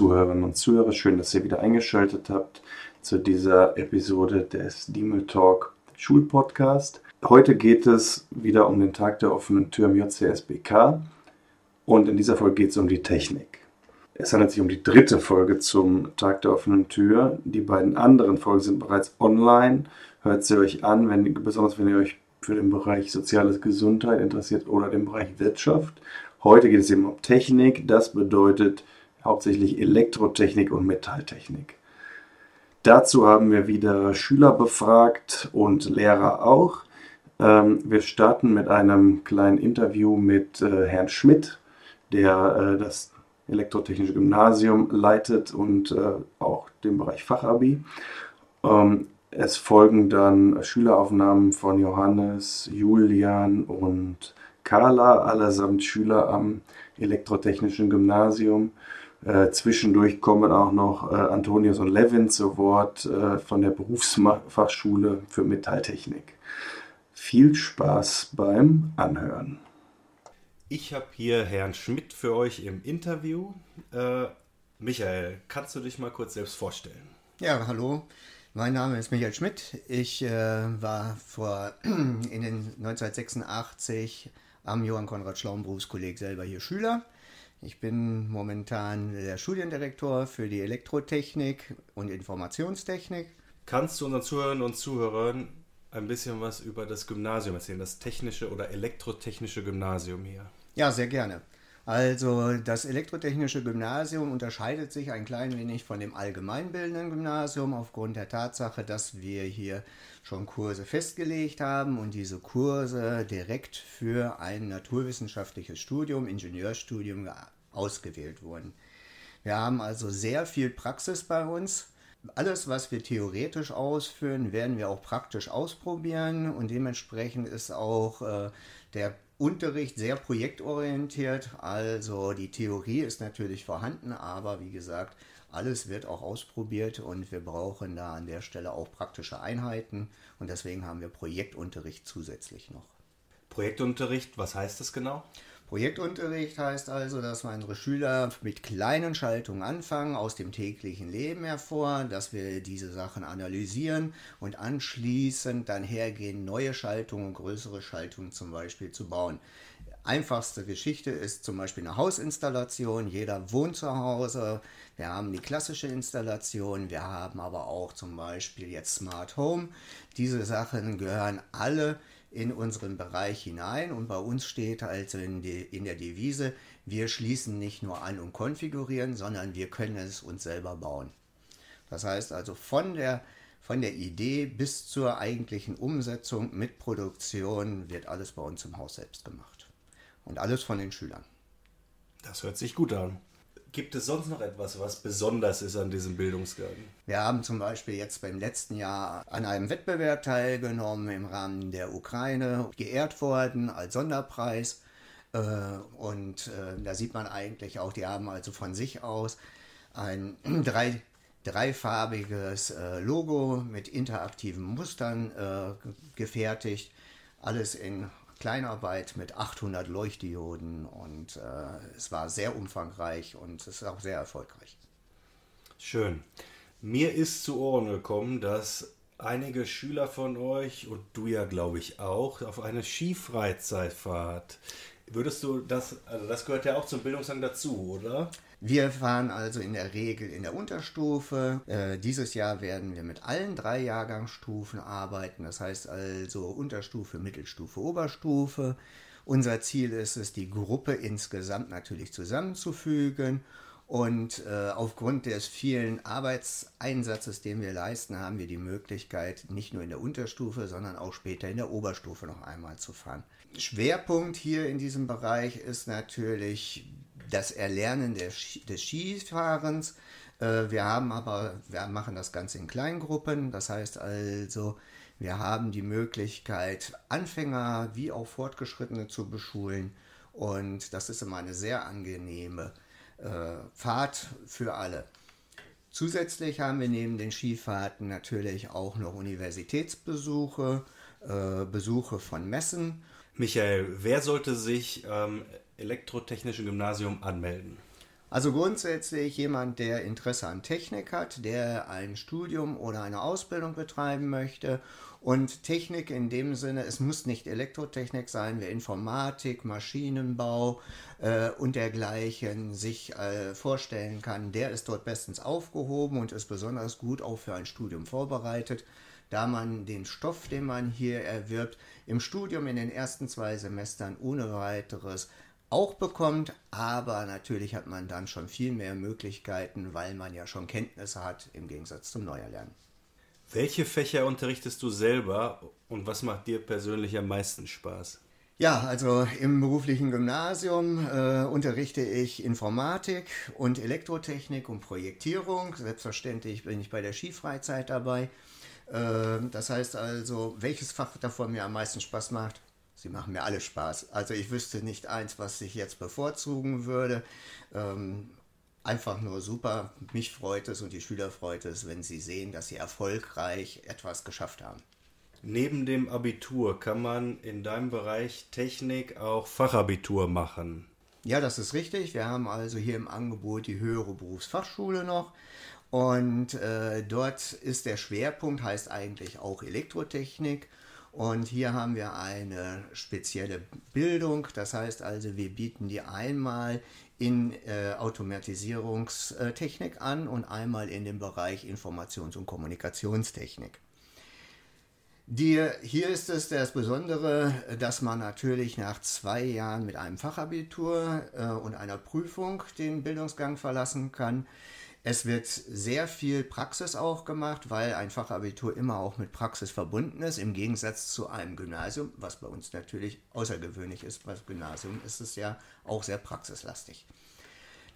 Zuhörerinnen und Zuhörer, schön, dass ihr wieder eingeschaltet habt zu dieser Episode des Dime Talk Schulpodcast. Heute geht es wieder um den Tag der offenen Tür im JCSBK und in dieser Folge geht es um die Technik. Es handelt sich um die dritte Folge zum Tag der offenen Tür. Die beiden anderen Folgen sind bereits online. Hört sie euch an, wenn, besonders wenn ihr euch für den Bereich soziales Gesundheit interessiert oder den Bereich Wirtschaft. Heute geht es eben um Technik. Das bedeutet hauptsächlich Elektrotechnik und Metalltechnik. Dazu haben wir wieder Schüler befragt und Lehrer auch. Ähm, wir starten mit einem kleinen Interview mit äh, Herrn Schmidt, der äh, das Elektrotechnische Gymnasium leitet und äh, auch den Bereich Fachabi. Ähm, es folgen dann Schüleraufnahmen von Johannes, Julian und Carla, allesamt Schüler am Elektrotechnischen Gymnasium. Äh, zwischendurch kommen auch noch äh, Antonius und Levin zu Wort äh, von der Berufsfachschule für Metalltechnik. Viel Spaß beim Anhören. Ich habe hier Herrn Schmidt für euch im Interview. Äh, Michael, kannst du dich mal kurz selbst vorstellen? Ja, hallo. Mein Name ist Michael Schmidt. Ich äh, war vor in den 1986 am Johann Konrad Schlaum Berufskolleg selber hier Schüler. Ich bin momentan der Studiendirektor für die Elektrotechnik und Informationstechnik. Kannst du unseren Zuhörern und Zuhörern ein bisschen was über das Gymnasium erzählen, das technische oder elektrotechnische Gymnasium hier? Ja, sehr gerne. Also das elektrotechnische Gymnasium unterscheidet sich ein klein wenig von dem allgemeinbildenden Gymnasium aufgrund der Tatsache, dass wir hier schon Kurse festgelegt haben und diese Kurse direkt für ein naturwissenschaftliches Studium, Ingenieurstudium ausgewählt wurden. Wir haben also sehr viel Praxis bei uns. Alles, was wir theoretisch ausführen, werden wir auch praktisch ausprobieren und dementsprechend ist auch äh, der Unterricht sehr projektorientiert. Also die Theorie ist natürlich vorhanden, aber wie gesagt, alles wird auch ausprobiert und wir brauchen da an der Stelle auch praktische Einheiten und deswegen haben wir Projektunterricht zusätzlich noch. Projektunterricht, was heißt das genau? Projektunterricht heißt also, dass unsere Schüler mit kleinen Schaltungen anfangen, aus dem täglichen Leben hervor, dass wir diese Sachen analysieren und anschließend dann hergehen, neue Schaltungen, größere Schaltungen zum Beispiel zu bauen. Einfachste Geschichte ist zum Beispiel eine Hausinstallation. Jeder wohnt zu Hause. Wir haben die klassische Installation. Wir haben aber auch zum Beispiel jetzt Smart Home. Diese Sachen gehören alle in unseren Bereich hinein und bei uns steht also in, die, in der Devise, wir schließen nicht nur an und konfigurieren, sondern wir können es uns selber bauen. Das heißt also von der, von der Idee bis zur eigentlichen Umsetzung mit Produktion wird alles bei uns im Haus selbst gemacht. Und alles von den Schülern. Das hört sich gut an. Gibt es sonst noch etwas, was besonders ist an diesem Bildungsgarten? Wir haben zum Beispiel jetzt beim letzten Jahr an einem Wettbewerb teilgenommen im Rahmen der Ukraine, geehrt worden als Sonderpreis. Äh, und äh, da sieht man eigentlich auch, die haben also von sich aus ein drei, dreifarbiges äh, Logo mit interaktiven Mustern gefertigt. Alles in Kleinarbeit mit 800 Leuchtdioden und äh, es war sehr umfangreich und es ist auch sehr erfolgreich. Schön. Mir ist zu Ohren gekommen, dass einige Schüler von euch und du ja glaube ich auch auf eine Skifreizeitfahrt. Würdest du das, also das gehört ja auch zum Bildungsgang dazu, oder? Wir fahren also in der Regel in der Unterstufe. Äh, dieses Jahr werden wir mit allen drei Jahrgangsstufen arbeiten. Das heißt also Unterstufe, Mittelstufe, Oberstufe. Unser Ziel ist es, die Gruppe insgesamt natürlich zusammenzufügen. Und äh, aufgrund des vielen Arbeitseinsatzes, den wir leisten, haben wir die Möglichkeit, nicht nur in der Unterstufe, sondern auch später in der Oberstufe noch einmal zu fahren. Schwerpunkt hier in diesem Bereich ist natürlich das Erlernen des, des Skifahrens. Äh, wir haben aber, wir machen das Ganze in Kleingruppen. Das heißt also, wir haben die Möglichkeit, Anfänger wie auch Fortgeschrittene zu beschulen. Und das ist immer eine sehr angenehme äh, Fahrt für alle. Zusätzlich haben wir neben den Skifahrten natürlich auch noch Universitätsbesuche, äh, Besuche von Messen. Michael, wer sollte sich ähm, Elektrotechnische Gymnasium anmelden? Also grundsätzlich jemand, der Interesse an Technik hat, der ein Studium oder eine Ausbildung betreiben möchte. Und Technik in dem Sinne, es muss nicht Elektrotechnik sein, wer Informatik, Maschinenbau äh, und dergleichen sich äh, vorstellen kann, der ist dort bestens aufgehoben und ist besonders gut auch für ein Studium vorbereitet, da man den Stoff, den man hier erwirbt, im Studium in den ersten zwei Semestern ohne weiteres auch bekommt, aber natürlich hat man dann schon viel mehr Möglichkeiten, weil man ja schon Kenntnisse hat im Gegensatz zum Neuerlernen. Welche Fächer unterrichtest du selber und was macht dir persönlich am meisten Spaß? Ja, also im beruflichen Gymnasium äh, unterrichte ich Informatik und Elektrotechnik und Projektierung. Selbstverständlich bin ich bei der Skifreizeit dabei. Äh, das heißt also, welches Fach davon mir am meisten Spaß macht, Sie machen mir alle Spaß. Also ich wüsste nicht eins, was ich jetzt bevorzugen würde. Ähm, einfach nur super. Mich freut es und die Schüler freut es, wenn sie sehen, dass sie erfolgreich etwas geschafft haben. Neben dem Abitur kann man in deinem Bereich Technik auch Fachabitur machen. Ja, das ist richtig. Wir haben also hier im Angebot die höhere Berufsfachschule noch. Und äh, dort ist der Schwerpunkt, heißt eigentlich auch Elektrotechnik. Und hier haben wir eine spezielle Bildung. Das heißt also, wir bieten die einmal in äh, Automatisierungstechnik an und einmal in dem Bereich Informations- und Kommunikationstechnik. Die, hier ist es das Besondere, dass man natürlich nach zwei Jahren mit einem Fachabitur äh, und einer Prüfung den Bildungsgang verlassen kann. Es wird sehr viel Praxis auch gemacht, weil ein Fachabitur immer auch mit Praxis verbunden ist, im Gegensatz zu einem Gymnasium, was bei uns natürlich außergewöhnlich ist. Beim Gymnasium ist es ja auch sehr praxislastig.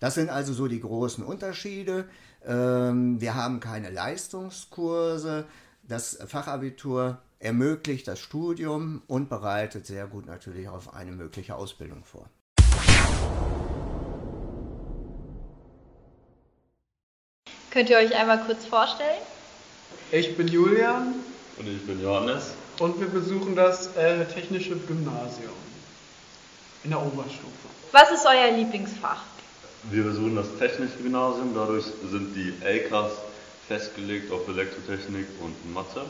Das sind also so die großen Unterschiede. Ähm, wir haben keine Leistungskurse. Das Fachabitur ermöglicht das Studium und bereitet sehr gut natürlich auf eine mögliche Ausbildung vor. Könnt ihr euch einmal kurz vorstellen? Ich bin Julian. Und ich bin Johannes. Und wir besuchen das äh, Technische Gymnasium in der Oberstufe. Was ist euer Lieblingsfach? Wir besuchen das Technische Gymnasium. Dadurch sind die LKs festgelegt auf Elektrotechnik und Mathe.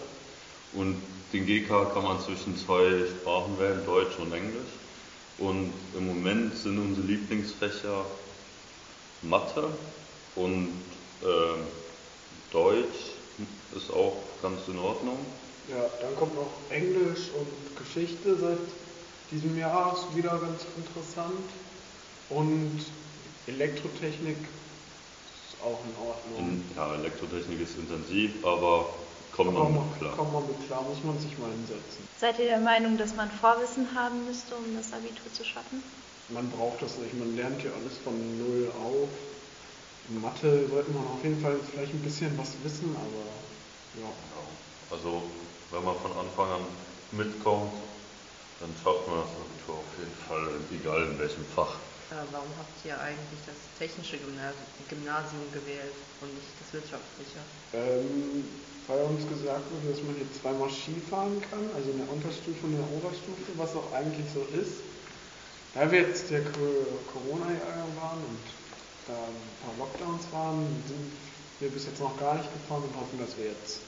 Und den GK kann man zwischen zwei Sprachen wählen, Deutsch und Englisch. Und im Moment sind unsere Lieblingsfächer Mathe und äh, Deutsch ist auch ganz in Ordnung. Ja, dann kommt noch Englisch und Geschichte seit diesem Jahr, ist wieder ganz interessant. Und Elektrotechnik ist auch in Ordnung. In, ja, Elektrotechnik ist intensiv, aber kommt man mit klar. Kommt man mit klar, muss man sich mal hinsetzen. Seid ihr der Meinung, dass man Vorwissen haben müsste, um das Abitur zu schaffen? Man braucht das nicht, man lernt ja alles von Null auf. In Mathe sollte man auf jeden Fall vielleicht ein bisschen was wissen, aber ja. Also wenn man von Anfang an mitkommt, dann schafft man das Abitur auf jeden Fall, egal in welchem Fach. Warum habt ihr eigentlich das technische Gymnasium gewählt und nicht das wirtschaftliche? Ähm, weil uns gesagt wurde, dass man jetzt zweimal Ski fahren kann, also in der Unterstufe und in der Oberstufe, was auch eigentlich so ist. Da wir jetzt der Corona-Jahrgang waren und da ein paar Lockdowns waren, sind wir bis jetzt noch gar nicht gefahren und hoffen, dass wir jetzt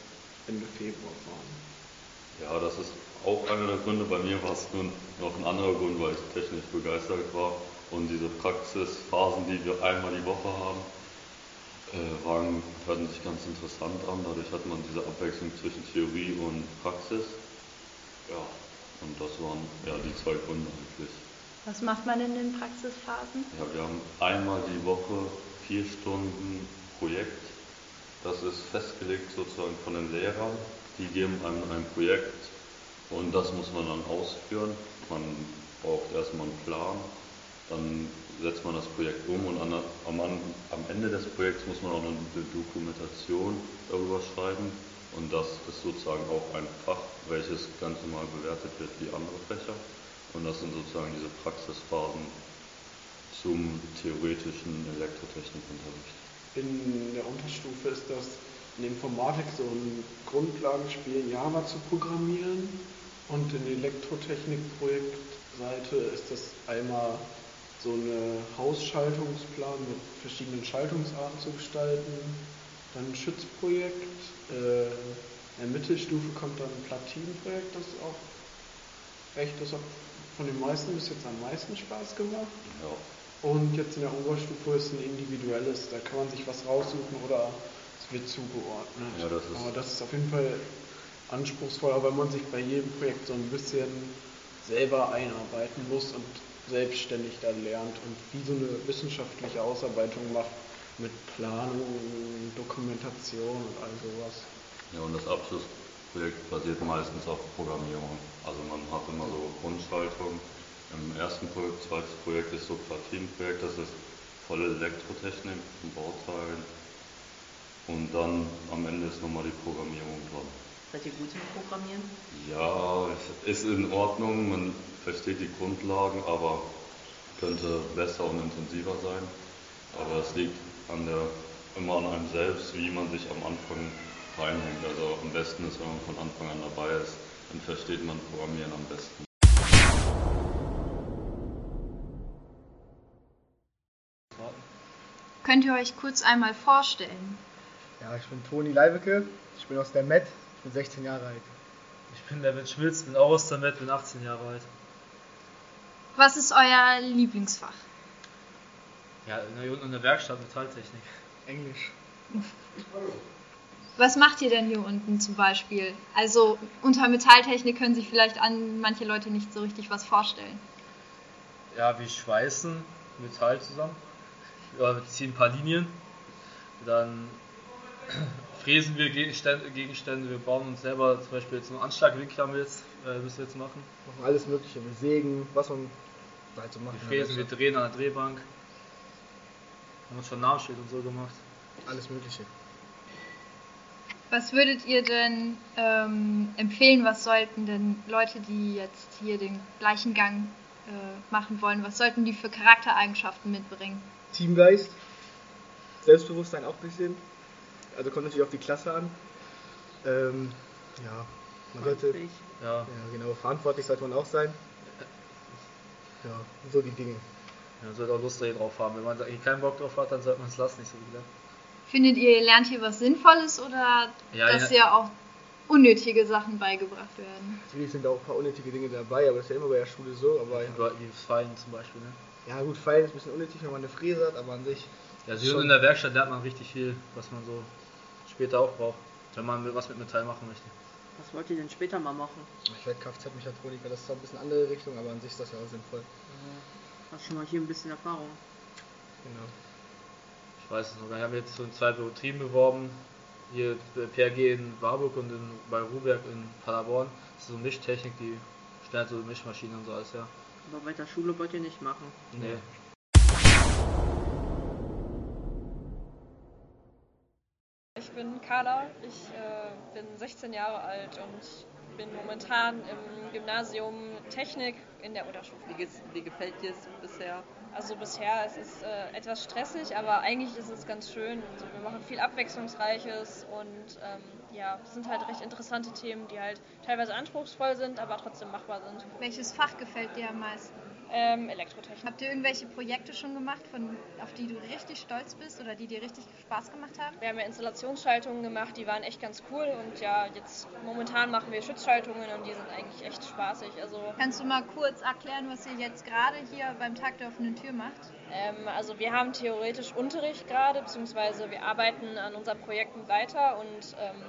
Ende Februar fahren. Ja, das ist auch einer der Gründe. Bei mir war es nur noch ein anderer Grund, weil ich technisch begeistert war. Und diese Praxisphasen, die wir einmal die Woche haben, äh, waren, hörten sich ganz interessant an. Dadurch hat man diese Abwechslung zwischen Theorie und Praxis. Ja, und das waren ja die zwei Gründe eigentlich. Was macht man in den Praxisphasen? Ja, wir haben einmal die Woche vier Stunden Projekt. Das ist festgelegt sozusagen von den Lehrern. Die geben einem ein Projekt und das muss man dann ausführen. Man braucht erstmal einen Plan, dann setzt man das Projekt um und an, am, am Ende des Projekts muss man auch eine Dokumentation darüber schreiben. Und das ist sozusagen auch ein Fach, welches ganz normal bewertet wird wie andere Fächer. Und das sind sozusagen diese Praxisphasen zum theoretischen Elektrotechnikunterricht. In der Unterstufe ist das in Informatik so ein Grundlagenspiel Java zu programmieren und in Elektrotechnik-Projektseite ist das einmal so einen Hausschaltungsplan mit verschiedenen Schaltungsarten zu gestalten. Dann ein Schützprojekt. Äh, in der Mittelstufe kommt dann ein Platinenprojekt, das ist auch echt, das hat von den meisten bis jetzt am meisten Spaß gemacht. Ja. Und jetzt in der Oberstufe ist ein individuelles, da kann man sich was raussuchen oder es wird zugeordnet. Ja, das ist- Aber das ist auf jeden Fall anspruchsvoller, weil man sich bei jedem Projekt so ein bisschen selber einarbeiten muss und selbstständig da lernt und wie so eine wissenschaftliche Ausarbeitung macht mit Planung, Dokumentation und all sowas. Ja, und das Abschlussprojekt basiert meistens auf Programmierung. Also man hat immer so Grundschaltung. Im ersten Projekt, zweites Projekt ist so Platinenprojekt, das ist volle Elektrotechnik von Bauteilen. Und dann am Ende ist nochmal die Programmierung dran. Seid ihr gut im Programmieren? Ja, es ist in Ordnung, man versteht die Grundlagen, aber könnte besser und intensiver sein. Aber es liegt an der, immer an einem selbst, wie man sich am Anfang reinhängt. Also am besten ist, wenn man von Anfang an dabei ist, dann versteht man Programmieren am besten. Könnt ihr euch kurz einmal vorstellen? Ja, ich bin Toni Leibeke, ich bin aus der Met, ich bin 16 Jahre alt. Ich bin David Schmitz, bin auch aus der Met, bin 18 Jahre alt. Was ist euer Lieblingsfach? Ja, in der, in der Werkstatt Metalltechnik. Englisch. Was macht ihr denn hier unten zum Beispiel? Also unter Metalltechnik können sich vielleicht an manche Leute nicht so richtig was vorstellen. Ja, wir schweißen Metall zusammen. Ja, wir ziehen ein paar Linien. Dann fräsen wir Gegenstände, Gegenstände. Wir bauen uns selber zum Beispiel jetzt einen Anschlagwinkel haben wir jetzt, äh, müssen wir jetzt machen. Machen alles Mögliche, wir sägen, was man halt so macht. Wir fräsen, wir drehen an der Drehbank. Haben uns schon Namensschild und so gemacht. Alles Mögliche. Was würdet ihr denn ähm, empfehlen? Was sollten denn Leute, die jetzt hier den gleichen Gang äh, machen wollen, was sollten die für Charaktereigenschaften mitbringen? Teamgeist, Selbstbewusstsein auch ein bisschen. Also kommt natürlich auf die Klasse an. Ähm, ja, man sollte. Ja, ja genau, verantwortlich sollte man auch sein. Ja, so die Dinge. man sollte auch Lust drauf haben. Wenn man eigentlich keinen Bock drauf hat, dann sollte man es lassen, nicht so wieder. Findet ihr, ihr lernt hier was Sinnvolles oder Ja, dass ja. hier auch unnötige Sachen beigebracht werden? Natürlich sind da auch ein paar unnötige Dinge dabei, aber das ist ja immer bei der Schule so. Aber Über wie Fallen zum Beispiel. Ne? ja gut, Fallen ist ein bisschen unnötig, wenn man eine Fräse hat, aber an sich Ja, also Schon. hier in der Werkstatt lernt man richtig viel, was man so später auch braucht, wenn man was mit Metall machen möchte. Was wollt ihr denn später mal machen? Ich werde Kfz-Mechatroniker, das ist zwar ein bisschen andere Richtung, aber an sich ist das ja auch sinnvoll. Hast schon mal hier ein bisschen Erfahrung. Genau. Ich weiß es noch gar nicht. Wir haben jetzt so in zwei Betrieben beworben. Hier bei PRG in Warburg und in, bei Ruberg in Paderborn. Das ist so Mischtechnik, die stellen so Mischmaschinen und so alles, ja. Aber weiter Schule wollt ihr nicht machen. Nee. Ich bin Carla, ich äh, bin 16 Jahre alt und bin momentan im Gymnasium Technik in der Unterstufe. Wie, wie gefällt dir es bisher? Also bisher es ist es äh, etwas stressig, aber eigentlich ist es ganz schön. Also wir machen viel Abwechslungsreiches und ähm, ja, es sind halt recht interessante Themen, die halt teilweise anspruchsvoll sind, aber trotzdem machbar sind. Welches Fach gefällt dir am meisten? Ähm, Elektrotechnik. Habt ihr irgendwelche Projekte schon gemacht, von, auf die du richtig stolz bist oder die dir richtig Spaß gemacht haben? Wir haben ja Installationsschaltungen gemacht, die waren echt ganz cool und ja, jetzt momentan machen wir Schutzschaltungen und die sind eigentlich echt spaßig. Also Kannst du mal kurz erklären, was ihr jetzt gerade hier beim Tag der offenen Tür macht? Ähm, also wir haben theoretisch Unterricht gerade, beziehungsweise wir arbeiten an unseren Projekten weiter und ähm,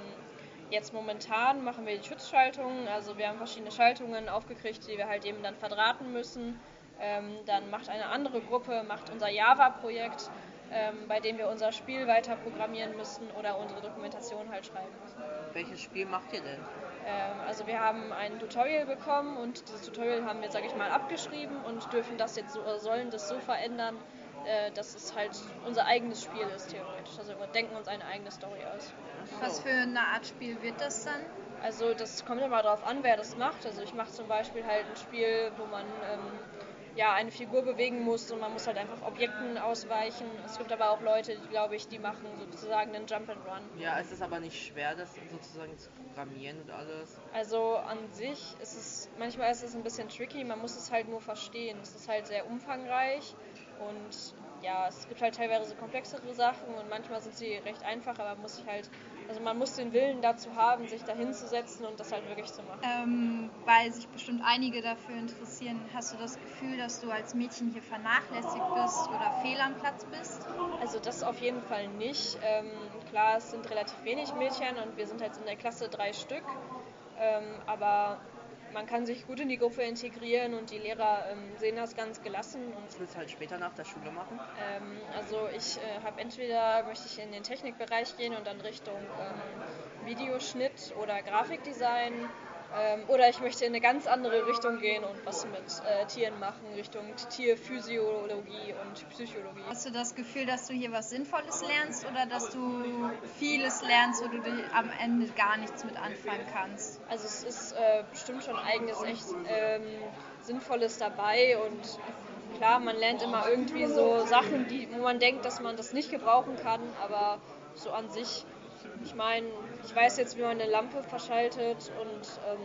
jetzt momentan machen wir die Schutzschaltungen. Also wir haben verschiedene Schaltungen aufgekriegt, die wir halt eben dann verdrahten müssen. Ähm, dann macht eine andere Gruppe, macht unser Java-Projekt, ähm, bei dem wir unser Spiel weiter programmieren müssen oder unsere Dokumentation halt schreiben müssen. Welches Spiel macht ihr denn? Ähm, also wir haben ein Tutorial bekommen und dieses Tutorial haben wir, sage ich mal, abgeschrieben und dürfen das jetzt so, oder sollen das so verändern, äh, dass es halt unser eigenes Spiel ist, theoretisch. Also wir denken uns eine eigene Story aus. Was für eine Art Spiel wird das dann? Also das kommt immer darauf an, wer das macht. Also ich mache zum Beispiel halt ein Spiel, wo man ähm, ja, eine Figur bewegen muss und man muss halt einfach Objekten ausweichen. Es gibt aber auch Leute, die, glaube ich, die machen sozusagen einen Jump and Run. Ja, es ist aber nicht schwer, das sozusagen zu programmieren und alles. Also an sich ist es, manchmal ist es ein bisschen tricky, man muss es halt nur verstehen. Es ist halt sehr umfangreich und ja, es gibt halt teilweise komplexere Sachen und manchmal sind sie recht einfach, aber man muss sich halt, also man muss den Willen dazu haben, sich da hinzusetzen und das halt wirklich zu machen. Ähm, weil sich bestimmt einige dafür interessieren, hast du das Gefühl, dass du als Mädchen hier vernachlässigt bist oder fehl am Platz bist? Also das auf jeden Fall nicht. Ähm, klar, es sind relativ wenig Mädchen und wir sind jetzt in der Klasse drei Stück, ähm, aber man kann sich gut in die Gruppe integrieren und die Lehrer ähm, sehen das ganz gelassen. Und Was willst du halt später nach der Schule machen? ähm, also ich äh, habe entweder möchte ich in den Technikbereich gehen und dann Richtung ähm, Videoschnitt oder Grafikdesign ähm, oder ich möchte in eine ganz andere Richtung gehen und was mit äh, Tieren machen, Richtung Tierphysiologie und Psychologie. Hast du das Gefühl, dass du hier was Sinnvolles lernst oder dass du vieles lernst, wo du am Ende gar nichts mit anfangen kannst? Also es ist äh, bestimmt schon eigenes echt ähm, Sinnvolles dabei und klar, man lernt immer irgendwie so Sachen, die, wo man denkt, dass man das nicht gebrauchen kann, aber so an sich, ich meine, ich weiß jetzt, wie man eine Lampe verschaltet und ähm,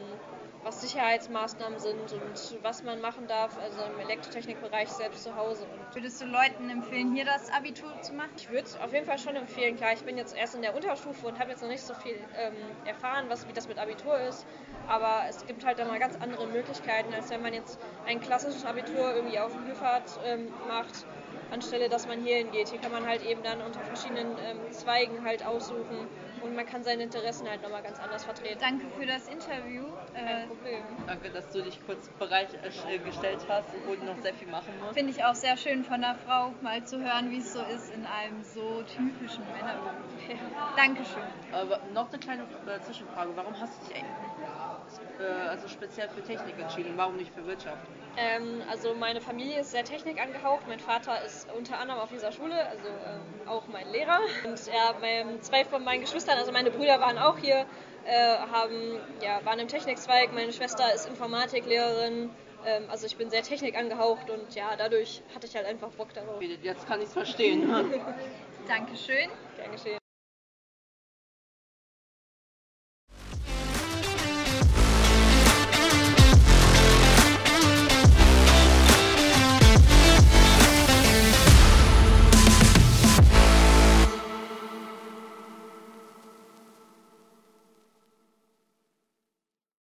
was Sicherheitsmaßnahmen sind und was man machen darf, also im Elektrotechnikbereich selbst zu Hause. Und Würdest du Leuten empfehlen, hier das Abitur zu machen? ich würde es auf jeden Fall schon empfehlen. Klar, ich bin jetzt erst in der Unterstufe und habe jetzt noch nicht so viel ähm, erfahren, was, wie das mit Abitur ist. Aber es gibt halt da mal ganz andere Möglichkeiten, als wenn man jetzt ein klassisches Abitur irgendwie auf dem Hüfert ähm, macht, anstelle dass man hier hingeht. Hier kann man halt eben dann unter verschiedenen ähm, Zweigen halt aussuchen und man kann seine Interessen halt nochmal ganz anders vertreten. Danke für das Interview. Kein Äh, Problem. Danke, dass du dich kurz bereitgestellt hast, obwohl du noch sehr viel machen musst. Finde ich auch sehr schön von einer Frau mal zu hören, wie es so ist in einem so typischen Männerberuf. Dankeschön. Aber noch eine kleine äh, Zwischenfrage. Warum hast du dich äh, also speziell für Technik entschieden? Warum nicht für Wirtschaft? Ähm, also meine Familie ist sehr Technik angehaucht. Mein Vater ist unter anderem auf dieser Schule, also ähm, auch mein Lehrer. Und ja, mein, zwei von meinen Geschwistern, also meine Brüder waren auch hier, äh, haben, ja, waren im Technikzweig. Meine Schwester ist Informatiklehrerin. Ähm, also ich bin sehr Technik angehaucht und ja, dadurch hatte ich halt einfach Bock darauf. Jetzt kann ich es verstehen. Dankeschön. Gern geschehen.